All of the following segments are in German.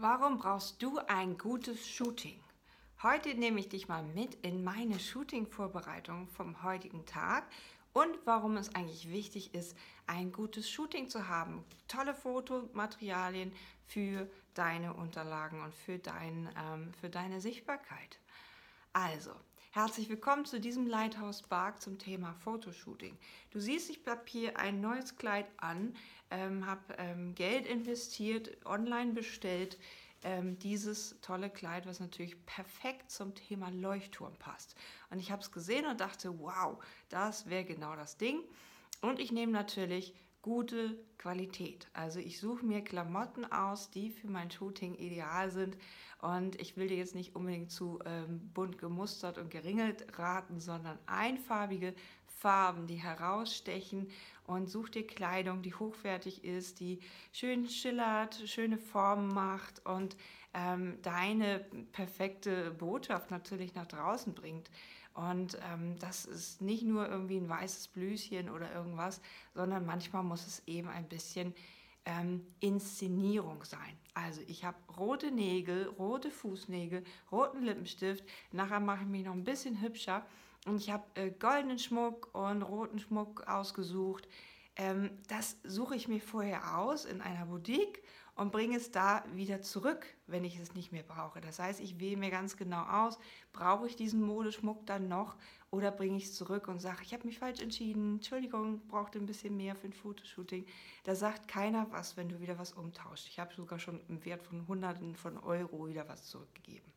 Warum brauchst du ein gutes Shooting? Heute nehme ich dich mal mit in meine Shooting-Vorbereitung vom heutigen Tag und warum es eigentlich wichtig ist, ein gutes Shooting zu haben. Tolle Fotomaterialien für deine Unterlagen und für, dein, ähm, für deine Sichtbarkeit. Also, Herzlich willkommen zu diesem Lighthouse Bark zum Thema Fotoshooting. Du siehst, ich habe hier ein neues Kleid an, ähm, habe ähm, Geld investiert, online bestellt. Ähm, dieses tolle Kleid, was natürlich perfekt zum Thema Leuchtturm passt. Und ich habe es gesehen und dachte, wow, das wäre genau das Ding. Und ich nehme natürlich gute Qualität. Also ich suche mir Klamotten aus, die für mein Shooting ideal sind. Und ich will dir jetzt nicht unbedingt zu ähm, bunt gemustert und geringelt raten, sondern einfarbige Farben, die herausstechen. Und such dir Kleidung, die hochwertig ist, die schön schillert, schöne Formen macht und ähm, deine perfekte Botschaft natürlich nach draußen bringt. Und ähm, das ist nicht nur irgendwie ein weißes Blüschen oder irgendwas, sondern manchmal muss es eben ein bisschen ähm, Inszenierung sein. Also ich habe rote Nägel, rote Fußnägel, roten Lippenstift. Nachher mache ich mich noch ein bisschen hübscher. Und ich habe äh, goldenen Schmuck und roten Schmuck ausgesucht. Ähm, das suche ich mir vorher aus in einer Boutique und bringe es da wieder zurück, wenn ich es nicht mehr brauche. Das heißt, ich wähle mir ganz genau aus, brauche ich diesen Modeschmuck dann noch oder bringe ich es zurück und sage, ich habe mich falsch entschieden, Entschuldigung, brauchte ein bisschen mehr für ein Fotoshooting. Da sagt keiner was, wenn du wieder was umtauscht. Ich habe sogar schon im Wert von Hunderten von Euro wieder was zurückgegeben.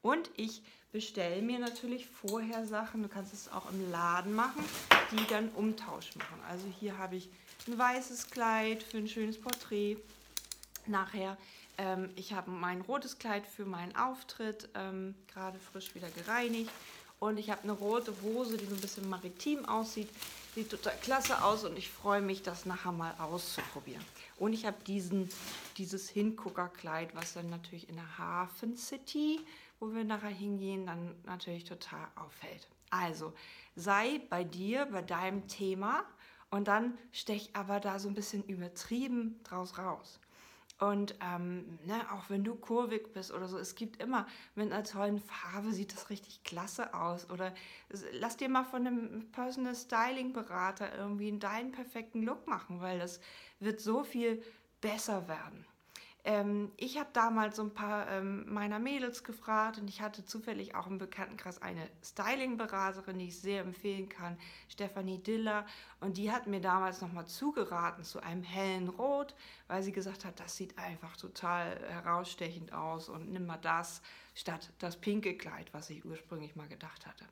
Und ich bestelle mir natürlich vorher Sachen, du kannst es auch im Laden machen, die dann Umtausch machen. Also hier habe ich ein weißes Kleid für ein schönes Porträt nachher. Ähm, ich habe mein rotes Kleid für meinen Auftritt ähm, gerade frisch wieder gereinigt. Und ich habe eine rote Hose, die so ein bisschen maritim aussieht. Sieht total klasse aus und ich freue mich, das nachher mal auszuprobieren. Und ich habe dieses Hinguckerkleid, was dann natürlich in der Hafen City, wo wir nachher hingehen, dann natürlich total auffällt. Also sei bei dir, bei deinem Thema und dann stech aber da so ein bisschen übertrieben draus raus. Und ähm, ne, auch wenn du kurvig bist oder so, es gibt immer mit einer tollen Farbe sieht das richtig klasse aus. Oder lass dir mal von einem Personal Styling Berater irgendwie deinen perfekten Look machen, weil das wird so viel besser werden. Ähm, ich habe damals so ein paar ähm, meiner Mädels gefragt und ich hatte zufällig auch im Bekanntenkreis eine Styling-Beraterin, die ich sehr empfehlen kann, Stefanie Diller. Und die hat mir damals nochmal zugeraten zu einem hellen Rot, weil sie gesagt hat, das sieht einfach total herausstechend aus und nimm mal das statt das pinke Kleid, was ich ursprünglich mal gedacht hatte.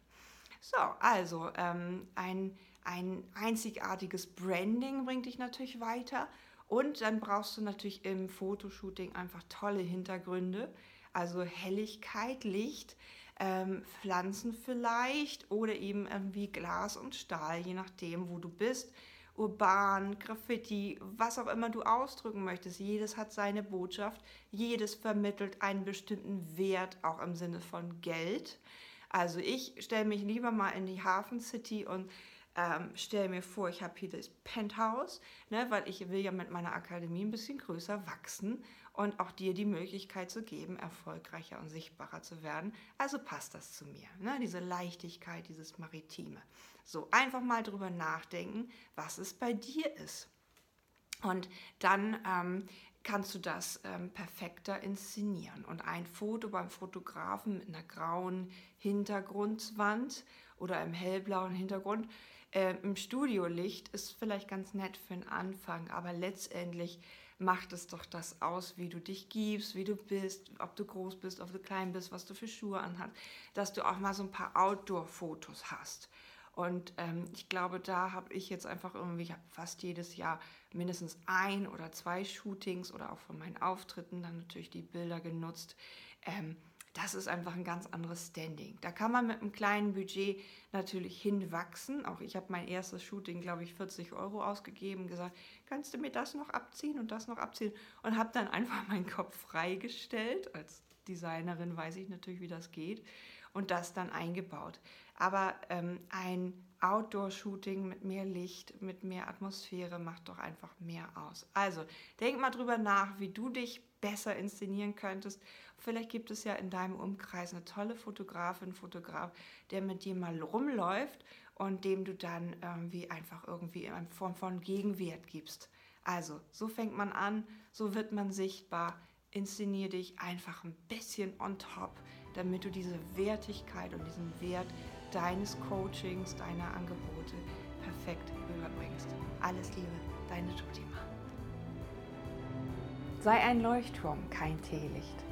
So, also ähm, ein, ein einzigartiges Branding bringt dich natürlich weiter und dann brauchst du natürlich im Fotoshooting einfach tolle Hintergründe, also Helligkeit, Licht, ähm, Pflanzen vielleicht oder eben irgendwie Glas und Stahl, je nachdem, wo du bist. Urban, Graffiti, was auch immer du ausdrücken möchtest. Jedes hat seine Botschaft, jedes vermittelt einen bestimmten Wert, auch im Sinne von Geld. Also ich stelle mich lieber mal in die Hafen City und ähm, stelle mir vor, ich habe hier das Penthouse, ne, weil ich will ja mit meiner Akademie ein bisschen größer wachsen und auch dir die Möglichkeit zu geben, erfolgreicher und sichtbarer zu werden. Also passt das zu mir, ne, diese Leichtigkeit, dieses Maritime. So, einfach mal drüber nachdenken, was es bei dir ist. Und dann ähm, kannst du das ähm, perfekter inszenieren. Und ein Foto beim Fotografen mit einer grauen Hintergrundwand oder einem hellblauen Hintergrund äh, im Studiolicht ist vielleicht ganz nett für den Anfang, aber letztendlich macht es doch das aus, wie du dich gibst, wie du bist, ob du groß bist, ob du klein bist, was du für Schuhe anhast, dass du auch mal so ein paar Outdoor-Fotos hast. Und ähm, ich glaube, da habe ich jetzt einfach irgendwie fast jedes Jahr mindestens ein oder zwei Shootings oder auch von meinen Auftritten dann natürlich die Bilder genutzt. Ähm, das ist einfach ein ganz anderes Standing. Da kann man mit einem kleinen Budget natürlich hinwachsen. Auch ich habe mein erstes Shooting, glaube ich, 40 Euro ausgegeben, gesagt, kannst du mir das noch abziehen und das noch abziehen? Und habe dann einfach meinen Kopf freigestellt. Als Designerin weiß ich natürlich, wie das geht. und das dann eingebaut. Aber ähm, ein Outdoor-Shooting mit mehr Licht, mit mehr Atmosphäre macht doch einfach mehr aus. Also denk mal drüber nach, wie du dich besser inszenieren könntest. Vielleicht gibt es ja in deinem Umkreis eine tolle Fotografin, Fotograf, der mit dir mal rumläuft und dem du dann irgendwie einfach irgendwie in Form von Gegenwert gibst. Also, so fängt man an, so wird man sichtbar. Inszenier dich einfach ein bisschen on top, damit du diese Wertigkeit und diesen Wert deines Coachings, deiner Angebote perfekt überbringst. Alles Liebe, deine Tutima. Sei ein Leuchtturm, kein Teelicht.